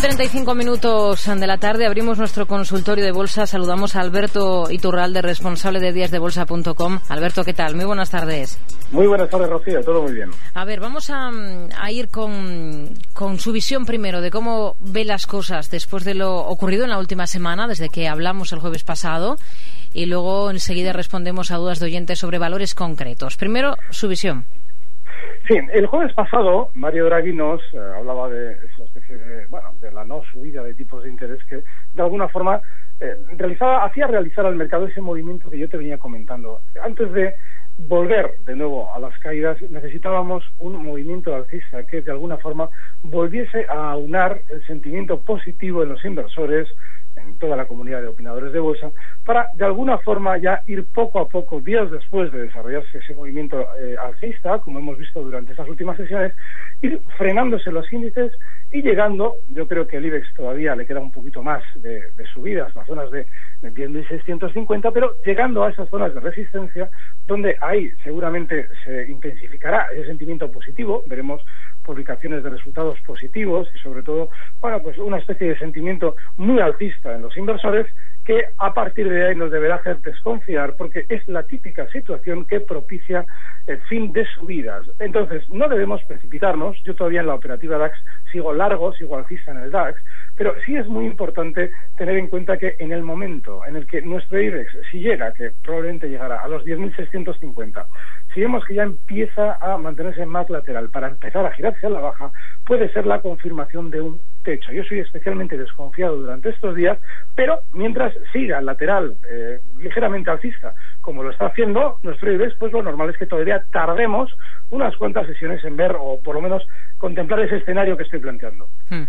35 minutos de la tarde abrimos nuestro consultorio de bolsa. Saludamos a Alberto Iturralde, responsable de díasdebolsa.com. Alberto, ¿qué tal? Muy buenas tardes. Muy buenas tardes, Rocío. Todo muy bien. A ver, vamos a, ir con, con, su visión primero de cómo ve las cosas después de lo ocurrido en la última semana, desde que hablamos el jueves pasado, y luego enseguida respondemos a dudas de oyentes sobre valores concretos. Primero, su visión. Sí, el jueves pasado Mario Draghi nos eh, hablaba de esa especie de, bueno, de la no subida de tipos de interés que de alguna forma eh, realizaba, hacía realizar al mercado ese movimiento que yo te venía comentando. Antes de volver de nuevo a las caídas necesitábamos un movimiento alcista que de alguna forma volviese a aunar el sentimiento positivo en los inversores, en toda la comunidad de opinadores de bolsa, para de alguna forma ya ir poco a poco, días después de desarrollarse ese movimiento eh, alcista, como hemos visto durante estas últimas sesiones, ir frenándose los índices y llegando, yo creo que el IBEX todavía le queda un poquito más de, subidas, las zonas de, de 10.650, pero llegando a esas zonas de resistencia, donde ahí seguramente se intensificará ese sentimiento positivo, veremos publicaciones de resultados positivos y sobre todo, bueno, pues una especie de sentimiento muy alcista en los inversores que a partir de ahí nos deberá hacer desconfiar porque es la típica situación que propicia el fin de subidas. Entonces, no debemos precipitarnos. Yo todavía en la operativa DAX sigo largo, sigo alcista en el DAX, pero sí es muy importante tener en cuenta que en el momento en el que nuestro IBEX, si llega, que probablemente llegará a los 10.650, si vemos que ya empieza a mantenerse más lateral para empezar a girarse a la baja, puede ser la confirmación de un techo. Yo soy especialmente desconfiado durante estos días, pero mientras siga lateral eh, ligeramente alcista, como lo está haciendo nuestro IBEX, pues lo normal es que todavía tardemos unas cuantas sesiones en ver o por lo menos contemplar ese escenario que estoy planteando. Hmm.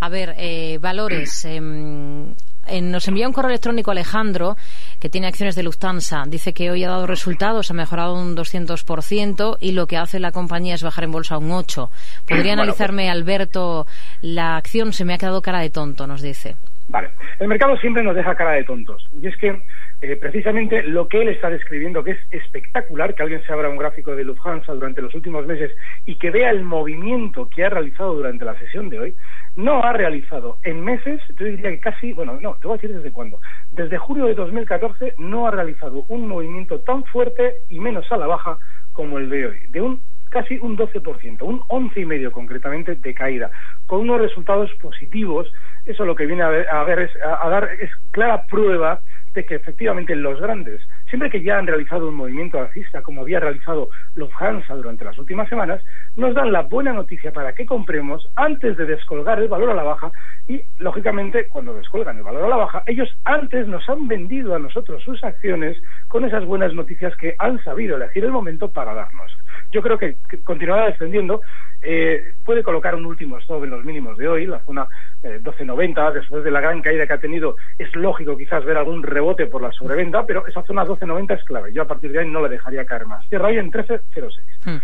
A ver, eh, valores. Em, nos envía un correo electrónico Alejandro, que tiene acciones de Lufthansa. Dice que hoy ha dado resultados, ha mejorado un 200% y lo que hace la compañía es bajar en bolsa un 8%. ¿Podría analizarme, pues- Alberto, la acción? Se me ha quedado cara de tonto, nos dice. Vale. El mercado siempre nos deja cara de tontos. Y es que eh, precisamente lo que él está describiendo, que es espectacular, que alguien se abra un gráfico de Lufthansa durante los últimos meses y que vea el movimiento que ha realizado durante la sesión de hoy, no ha realizado en meses, yo diría que casi, bueno, no, te voy a decir desde cuándo. Desde julio de 2014 no ha realizado un movimiento tan fuerte y menos a la baja como el de hoy, de un casi un 12%, un 11,5% concretamente de caída, con unos resultados positivos. Eso lo que viene a, ver, a, ver a dar es clara prueba de que efectivamente los grandes, siempre que ya han realizado un movimiento alcista, como había realizado Lufthansa durante las últimas semanas, nos dan la buena noticia para que compremos antes de descolgar el valor a la baja y, lógicamente, cuando descolgan el valor a la baja, ellos antes nos han vendido a nosotros sus acciones con esas buenas noticias que han sabido elegir el momento para darnos. Yo creo que continuará descendiendo eh, puede colocar un último stop en los mínimos de hoy, la zona 12.90, eh, después de la gran caída que ha tenido, es lógico quizás ver algún rebote por la sobreventa, pero esa zona 12.90 es clave. Yo a partir de ahí no le dejaría caer más. Cierra hoy en 13.06. Hmm.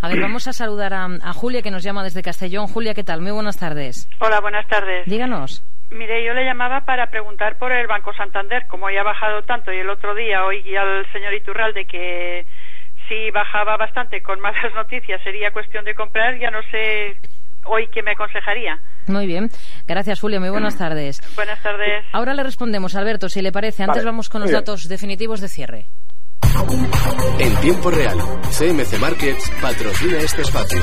A ver, vamos a saludar a, a, Julia que nos llama desde Castellón. Julia, ¿qué tal? Muy buenas tardes. Hola, buenas tardes. Díganos. Mire, yo le llamaba para preguntar por el Banco Santander, como ya ha bajado tanto y el otro día oí al señor Iturralde que si bajaba bastante con malas noticias sería cuestión de comprar, ya no sé hoy qué me aconsejaría. Muy bien. Gracias, Julio. Muy buenas tardes. Buenas tardes. Ahora le respondemos, Alberto, si le parece. Antes vamos con los datos definitivos de cierre. En tiempo real, CMC Markets patrocina este espacio.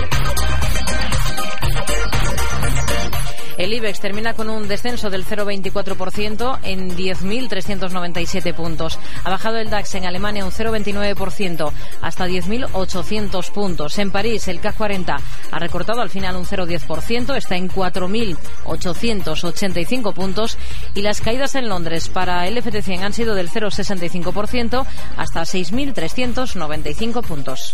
El IBEX termina con un descenso del 0,24% en 10.397 puntos. Ha bajado el DAX en Alemania un 0,29% hasta 10.800 puntos. En París el CAC 40 ha recortado al final un 0,10%, está en 4.885 puntos y las caídas en Londres para el FT100 han sido del 0,65% hasta 6.395 puntos.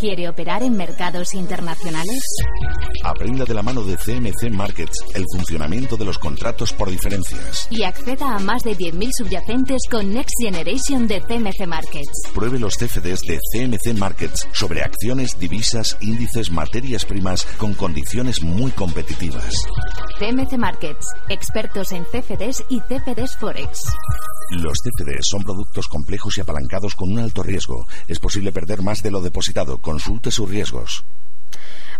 ¿Quiere operar en mercados internacionales? Aprenda de la mano de CMC Markets el funcionamiento de los contratos por diferencias. Y acceda a más de 10.000 subyacentes con Next Generation de CMC Markets. Pruebe los CFDs de CMC Markets sobre acciones, divisas, índices, materias primas con condiciones muy competitivas. CMC Markets, expertos en CFDs y CFDs Forex. Los CFDs son productos complejos y apalancados con un alto riesgo. Es posible perder más de lo depositado. Consulte sus riesgos.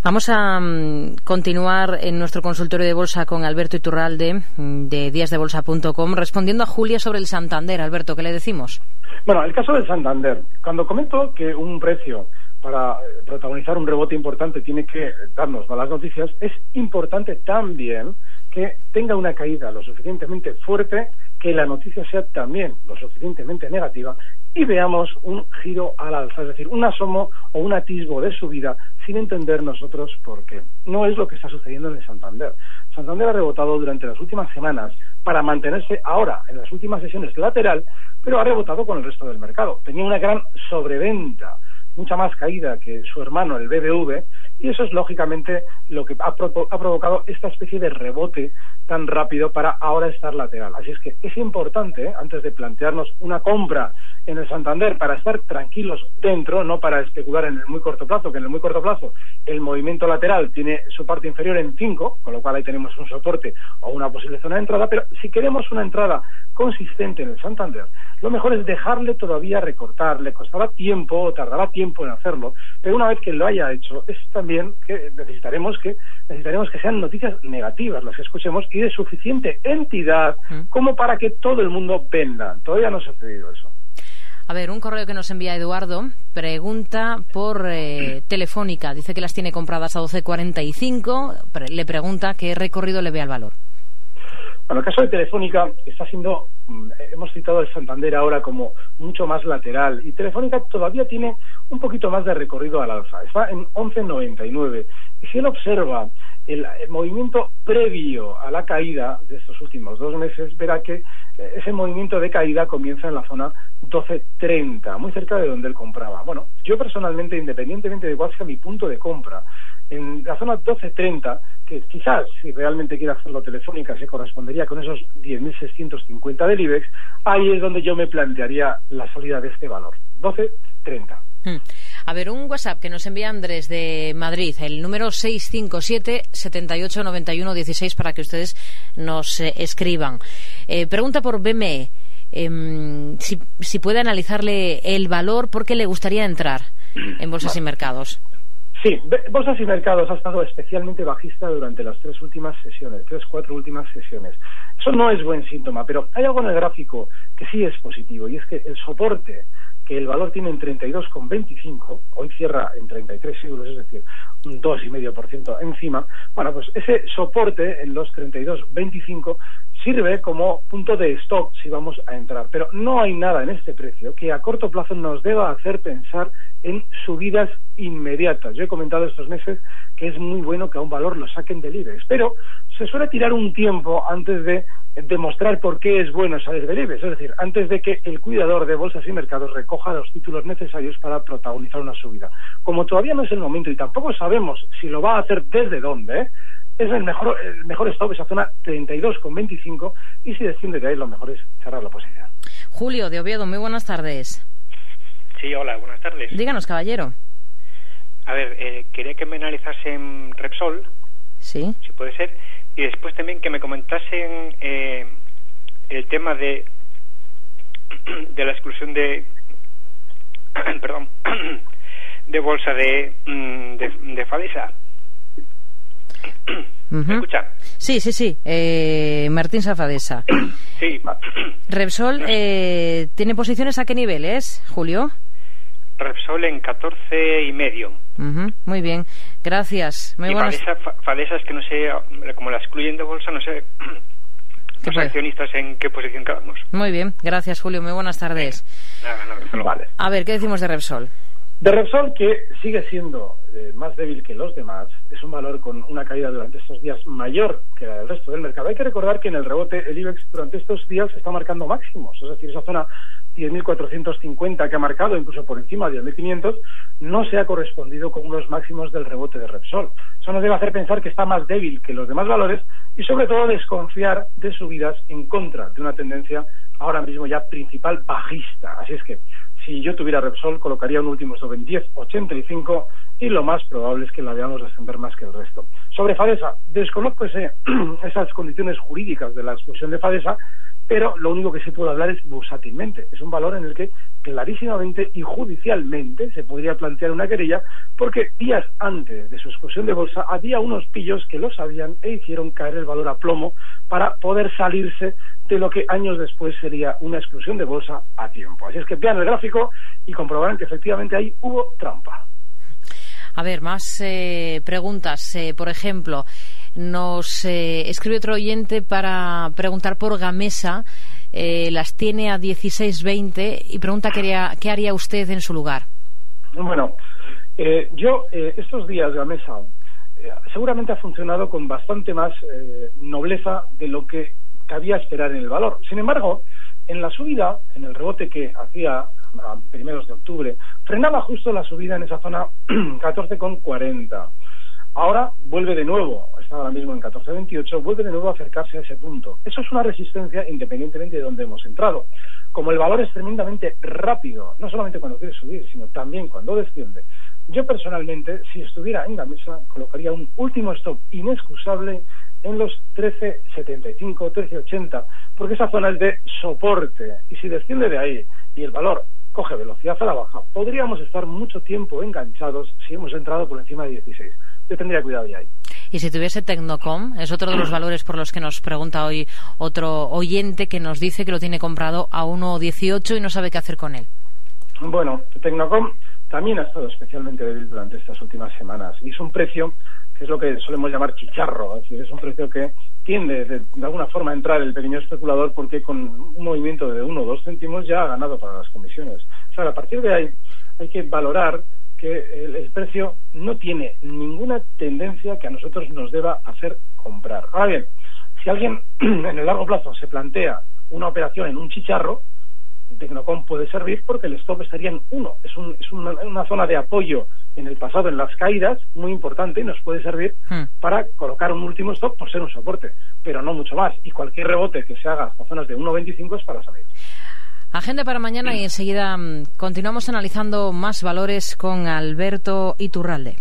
Vamos a mm, continuar en nuestro consultorio de bolsa con Alberto Iturralde mm, de díasdebolsa.com respondiendo a Julia sobre el Santander. Alberto, ¿qué le decimos? Bueno, el caso del Santander. Cuando comento que un precio para eh, protagonizar un rebote importante tiene que darnos malas noticias, es importante también que tenga una caída lo suficientemente fuerte, que la noticia sea también lo suficientemente negativa y veamos un giro al alza, es decir, un asomo o un atisbo de subida sin entender nosotros por qué. No es lo que está sucediendo en el Santander. Santander ha rebotado durante las últimas semanas para mantenerse ahora en las últimas sesiones lateral, pero ha rebotado con el resto del mercado. Tenía una gran sobreventa mucha más caída que su hermano, el BBV, y eso es lógicamente lo que ha, provocado esta especie de rebote tan rápido para ahora estar lateral. Así es que es importante, antes de plantearnos una compra en el Santander, para estar tranquilos dentro, no para especular en el muy corto plazo, que en el muy corto plazo el movimiento lateral tiene su parte inferior en 5, con lo cual ahí tenemos un soporte o una posible zona de entrada, pero si queremos una entrada consistente en el Santander, lo mejor es dejarle todavía recortar, le costará tiempo, tardará tiempo en hacerlo, pero una vez que lo haya hecho, es también que necesitaremos que necesitaremos que sean noticias negativas las que escuchemos y de suficiente entidad mm. como para que todo el mundo venda. Todavía no ha sucedido eso. A ver, un correo que nos envía Eduardo pregunta por eh, Telefónica. Dice que las tiene compradas a 12.45. Le pregunta qué recorrido le ve al valor. Bueno, el caso de Telefónica está siendo, mm, hemos citado el Santander ahora como mucho más lateral y Telefónica todavía tiene un poquito más de recorrido al alza, está en 11.99 y si él observa el, movimiento previo a la caída de estos últimos dos meses, verá que eh, ese movimiento de caída comienza en la zona 12.30, muy cerca de donde él compraba. Bueno, yo personalmente, independientemente de cuál sea mi punto de compra, en la zona 12.30, que quizás si realmente quiere hacerlo telefónica se correspondería con esos 10.650 del IBEX, ahí es donde yo me plantearía la salida de este valor, 12.30. Hmm. A ver, un WhatsApp que nos envía Andrés de Madrid, el número 657 789116 para que ustedes nos eh, escriban. Eh, pregunta por BME. Em, si, si puede analizarle el valor, ¿por qué le gustaría entrar en bolsas y mercados? Sí, bolsas y mercados ha estado especialmente bajista durante las tres últimas sesiones, tres, cuatro últimas sesiones. Eso no es buen síntoma, pero hay algo en el gráfico que sí es positivo y es que el soporte que el valor tiene en 32,25, hoy cierra en 33 euros, es decir, un 2,5% encima, bueno, pues ese soporte en los 32,25 sirve como punto de stop si vamos a entrar. Pero no hay nada en este precio que a corto plazo nos deba hacer pensar en subidas inmediatas. Yo he comentado estos meses que es muy bueno que a un valor lo saquen del IBEX, pero se suele tirar un tiempo antes de demostrar por qué es bueno salir del IBEX, es decir, antes de que el cuidador de bolsas y mercados recoja los títulos necesarios para protagonizar una subida. Como todavía no es el momento y tampoco sabemos si lo va a hacer desde dónde, es el mejor, el mejor stop, esa zona 32,25 y si desciende de ahí lo mejor es cerrar la posición. Julio de Oviedo, muy buenas tardes. Sí, hola, buenas tardes. Díganos, caballero. A ver, eh, quería que me analizasen Repsol. Sí. Si puede ser. Y después también que me comentasen eh, el tema de, de la exclusión de. perdón. de bolsa de, mm, de, de Falesa ¿Me escucha? Sí, sí, sí. Eh, Martín Safadesa. Sí. Repsol eh, tiene posiciones a qué niveles, Julio? Repsol en 14 y medio. Ujú, Muy bien, gracias. Muy y buenas. Fadesa, Fa- Fadesa es que no sé, como la excluyen de bolsa, no sé los puede? accionistas en qué posición quedamos. Muy bien, gracias Julio. Muy buenas tardes. Nada, nada. Vale. A ver, ¿qué decimos de Repsol? De Repsol, que sigue siendo eh, más débil que los demás, es un valor con una caída durante estos días mayor que la del resto del mercado. Hay que recordar que en el rebote el IBEX durante estos días está marcando máximos, es decir, esa zona 10.450 que ha marcado, incluso por encima de 10.500, no se ha correspondido con unos máximos del rebote de Repsol. Eso nos debe hacer pensar que está más débil que los demás valores y sobre todo desconfiar de subidas en contra de una tendencia ahora mismo ya principal bajista. Así es que si yo tuviera Repsol colocaría un último stop en 10.85 y lo más probable es que la veamos descender más que el resto. Sobre Fadesa, desconozco esas condiciones jurídicas de la exclusión de Fadesa, pero lo único que se puede hablar es bursátilmente. Es un valor en el que clarísimamente y judicialmente se podría plantear una querella porque días antes de su exclusión de bolsa había unos pillos que lo sabían e hicieron caer el valor a plomo para poder salirse de lo que años después sería una exclusión de bolsa a tiempo. Así es que vean el gráfico y comprobarán que efectivamente ahí hubo trampa. A ver, más eh, preguntas. Eh, por ejemplo, nos eh, escribe otro oyente para preguntar por Gamesa. Eh, las tiene a 16.20 y pregunta qué haría, qué haría usted en su lugar. Bueno, eh, yo eh, estos días Gamesa eh, seguramente ha funcionado con bastante más eh, nobleza de lo que cabía esperar en el valor. Sin embargo, en la subida, en el rebote que hacía a primeros de octubre, frenaba justo la subida en esa zona 14,40. Ahora vuelve de nuevo, ahora mismo en 14.28, vuelve de nuevo a acercarse a ese punto. Eso es una resistencia independientemente de dónde hemos entrado. Como el valor es tremendamente rápido, no solamente cuando quiere subir, sino también cuando desciende, yo personalmente, si estuviera en la mesa, colocaría un último stop inexcusable en los 13.75, 13.80, porque esa zona es de soporte. Y si desciende de ahí y el valor coge velocidad a la baja, podríamos estar mucho tiempo enganchados si hemos entrado por encima de 16. Yo tendría cuidado ya ahí. Y si tuviese Tecnocom, es otro de los valores por los que nos pregunta hoy otro oyente que nos dice que lo tiene comprado a 1.18 y no sabe qué hacer con él. Bueno, Tecnocom también ha estado especialmente débil durante estas últimas semanas y es un precio que es lo que solemos llamar chicharro, es decir, es un precio que tiende de, de alguna forma a entrar el pequeño especulador porque con un movimiento de uno o dos céntimos ya ha ganado para las comisiones. O sea, a partir de ahí hay que valorar que el, el precio no tiene ninguna tendencia que a nosotros nos deba hacer comprar. Ahora bien, si alguien en el largo plazo se plantea una operación en un chicharro, Tecnocom puede servir porque el stop estaría en uno. Es, un, es una, una, zona de apoyo en el pasado en las caídas muy importante y nos puede servir Hmm. para colocar un último stop por ser un soporte, pero no mucho más. Y cualquier rebote que se haga hasta zonas de 1.25 es para salir. Agenda para mañana y enseguida mm, continuamos analizando más valores con Alberto Iturralde.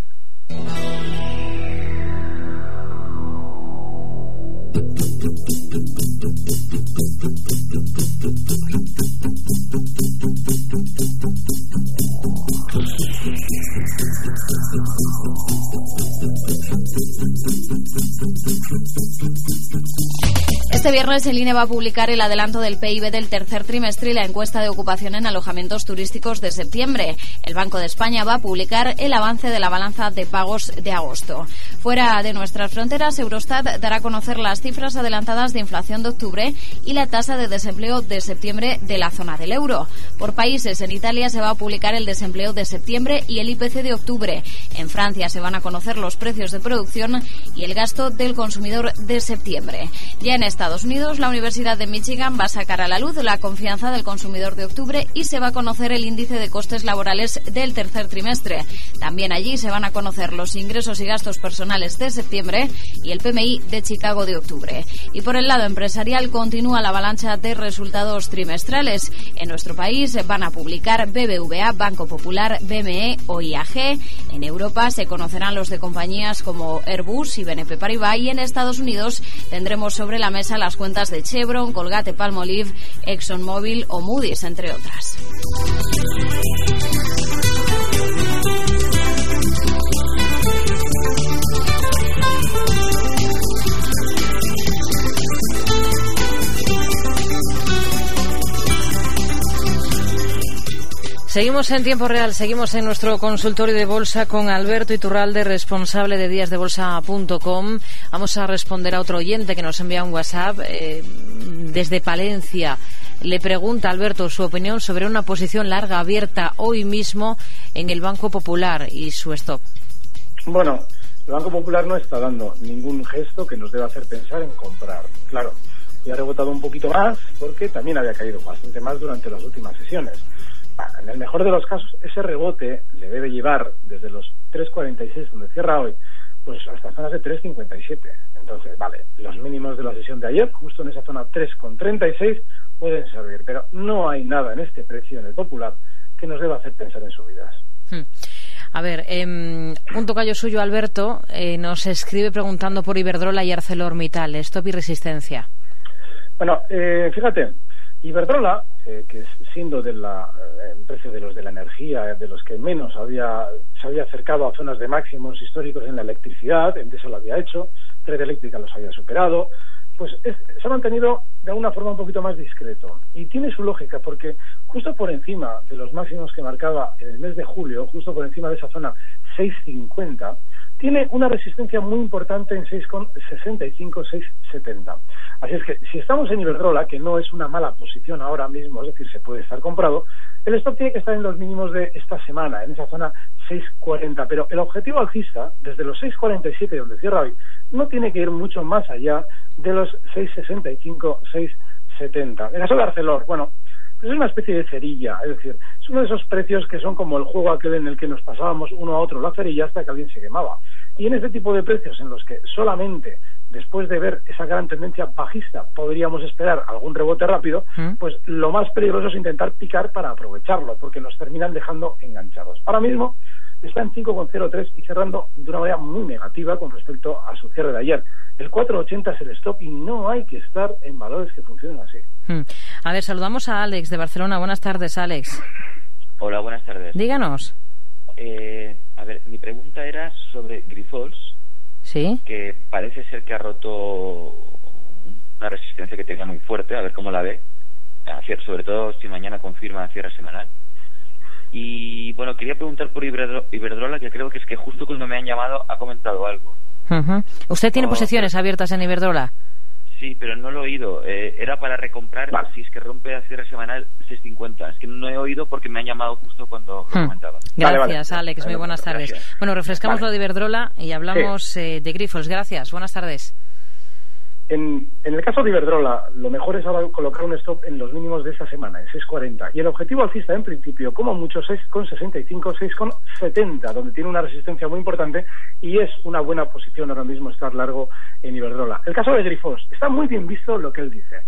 Este viernes el INE va a publicar el adelanto del PIB del tercer trimestre y la encuesta de ocupación en alojamientos turísticos de septiembre. El Banco de España va a publicar el avance de la balanza de pagos de agosto. Fuera de nuestras fronteras, Eurostat dará a conocer las cifras adelantadas de inflación de octubre y la tasa de desempleo de septiembre de la zona del euro. Por países, en Italia se va a publicar el desempleo de septiembre y el IPC de octubre. En Francia se van a conocer los precios de producción y el gasto del consumidor de septiembre. Ya en Estados Unidos, la Universidad de Michigan va a sacar a la luz la confianza del consumidor de octubre y se va a conocer el índice de costes laborales del tercer trimestre. También allí se van a conocer los ingresos y gastos personales de septiembre y el PMI de Chicago de octubre. Y por el lado empresarial continúa la avalancha de resultados trimestrales. En nuestro país van a publicar BBVA, Banco Popular, BME o IAG. En Europa se conocerán los de compañías como Airbus y BNP Paribas y en Estados Unidos tendremos sobre la mesa las cuentas de Chevron, Colgate Palmolive, ExxonMobil o Moody's, entre otras. Seguimos en tiempo real, seguimos en nuestro consultorio de bolsa con Alberto Iturralde, responsable de díasdebolsa.com. Vamos a responder a otro oyente que nos envía un WhatsApp eh, desde Palencia. Le pregunta Alberto su opinión sobre una posición larga abierta hoy mismo en el Banco Popular y su stop. Bueno, el Banco Popular no está dando ningún gesto que nos deba hacer pensar en comprar. Claro, ya ha rebotado un poquito más porque también había caído bastante más durante las últimas sesiones. En el mejor de los casos, ese rebote le debe llevar desde los 3.46 donde cierra hoy, pues hasta zonas de 3.57. Entonces, vale, los mínimos de la sesión de ayer, justo en esa zona 3.36, pueden servir, pero no hay nada en este precio en el popular que nos deba hacer pensar en subidas. Hmm. A ver, eh, un tocayo suyo, Alberto, eh, nos escribe preguntando por Iberdrola y ArcelorMittal, stop y resistencia. Bueno, eh, fíjate, Iberdrola, eh, que siendo de la eh, precio de los de la energía, de los que menos había, se había acercado a zonas de máximos históricos en la electricidad, en eso lo había hecho, Red Eléctrica los había superado, pues se ha mantenido de alguna forma un poquito más discreto. Y tiene su lógica, porque justo por encima de los máximos que marcaba en el mes de julio, justo por encima de esa zona 650, tiene una resistencia muy importante en 6,65, 6,70. Así es que si estamos en Iberdrola, que no es una mala posición ahora mismo, es decir, se puede estar comprado, el stop tiene que estar en los mínimos de esta semana, en esa zona 6,40. Pero el objetivo alcista, desde los 6,47 donde cierra hoy, no tiene que ir mucho más allá de los 6,65, 6,70. En el caso de Arcelor, bueno, es una especie de cerilla, es decir, es uno de esos precios que son como el juego aquel en el que nos pasábamos uno a otro la cerilla hasta que alguien se quemaba. Y en este tipo de precios en los que solamente después de ver esa gran tendencia bajista podríamos esperar algún rebote rápido, ¿Mm? pues lo más peligroso es intentar picar para aprovecharlo, porque nos terminan dejando enganchados. Ahora mismo está en 5,03 y cerrando de una manera muy negativa con respecto a su cierre de ayer. El 4,80 es el stop y no hay que estar en valores que funcionen así. Hmm. A ver, saludamos a Alex de Barcelona. Buenas tardes, Alex. Hola, buenas tardes. Díganos. Eh, a ver, mi pregunta era sobre Grifols. Sí. Que parece ser que ha roto una resistencia que tenía muy fuerte, a ver cómo la ve. Sobre todo si mañana confirma cierre semanal. Y bueno, quería preguntar por Iberdrola, que creo que es que justo cuando me han llamado ha comentado algo. ¿Usted tiene posiciones abiertas en Iberdrola? Sí, pero no lo he oído. Eh, era para recomprar si es que rompe a cierre semanal 6.50. Es que no he oído porque me han llamado justo cuando lo comentaba. Gracias, Alex. Muy buenas tardes. Bueno, refrescamos lo de Iberdrola y hablamos eh, de Grifos. Gracias. Buenas tardes. En, el caso de Iberdrola, lo mejor es ahora colocar un stop en los mínimos de esta semana, en 6,40. Y el objetivo alcista, en principio, como mucho, 6,65, 6,70, donde tiene una resistencia muy importante y es una buena posición ahora mismo estar largo en Iberdrola. El caso de Grifos, está muy bien visto lo que él dice.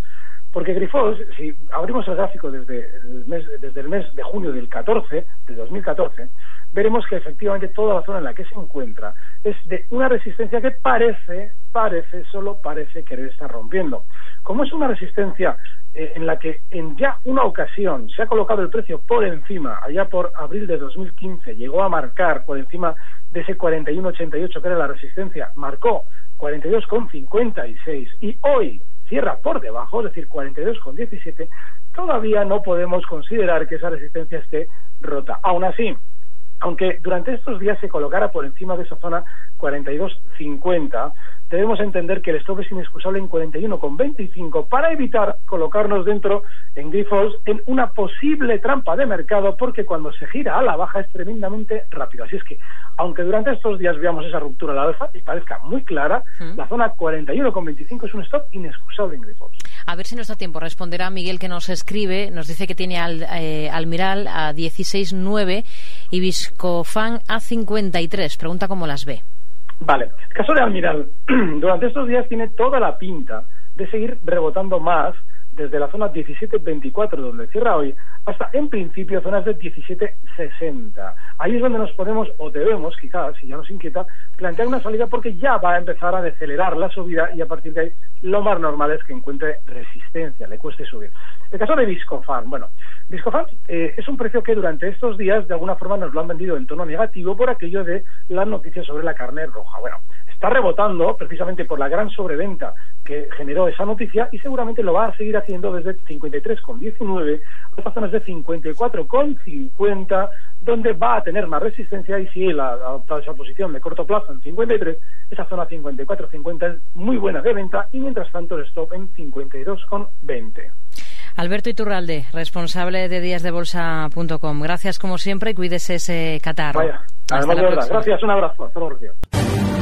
Porque Grifos, si abrimos el gráfico desde el mes, desde el mes de junio del 14, de 2014, veremos que efectivamente toda la zona en la que se encuentra es de una resistencia que parece, parece, solo parece querer estar rompiendo. Como es una resistencia eh, en la que en ya una ocasión se ha colocado el precio por encima, allá por abril de 2015, llegó a marcar por encima de ese 41,88 que era la resistencia, marcó 42,56 y hoy cierra por debajo, es decir, 42,17, todavía no podemos considerar que esa resistencia esté rota. Aún así, aunque durante estos días se colocara por encima de esa zona 42.50, debemos entender que el stop es inexcusable en 41,25 para evitar colocarnos dentro en grifos en una posible trampa de mercado porque cuando se gira a la baja es tremendamente rápido. Así es que, aunque durante estos días veamos esa ruptura al alza y parezca muy clara, la zona 41,25 es un stop inexcusable en grifos. A ver si nos da tiempo. Responderá Miguel que nos escribe, nos dice que tiene al, eh, Almiral a 16,9 y Viscofan a 53. Pregunta cómo las ve. Vale. Caso de Almiral, durante estos días tiene toda la pinta de seguir rebotando más desde la zona 17.24, donde cierra hoy, hasta en principio zonas de 17.60. Ahí es donde nos podemos, o debemos, quizás, si ya nos inquieta, plantear una salida porque ya va a empezar a decelerar la subida y a partir de ahí lo más normal es que encuentre resistencia, le cueste subir. El caso de Viscofan, bueno, Viscofan eh, es un precio que durante estos días de alguna forma nos lo han vendido en tono negativo por aquello de las noticias sobre la carne roja. Bueno, está rebotando precisamente por la gran sobreventa que generó esa noticia y seguramente lo va a seguir haciendo desde 53,19 hasta zonas de 54,50 donde va a tener más resistencia y si él ha adoptado esa posición de corto plazo en 53, esa zona 54,50 es muy buena de venta y mientras tanto el stop en 52,20. Alberto Iturralde, responsable de díasdebolsa.com. Gracias como siempre y cuídese ese catarro. Vaya, además de verdad. Gracias, un abrazo. Hasta luego.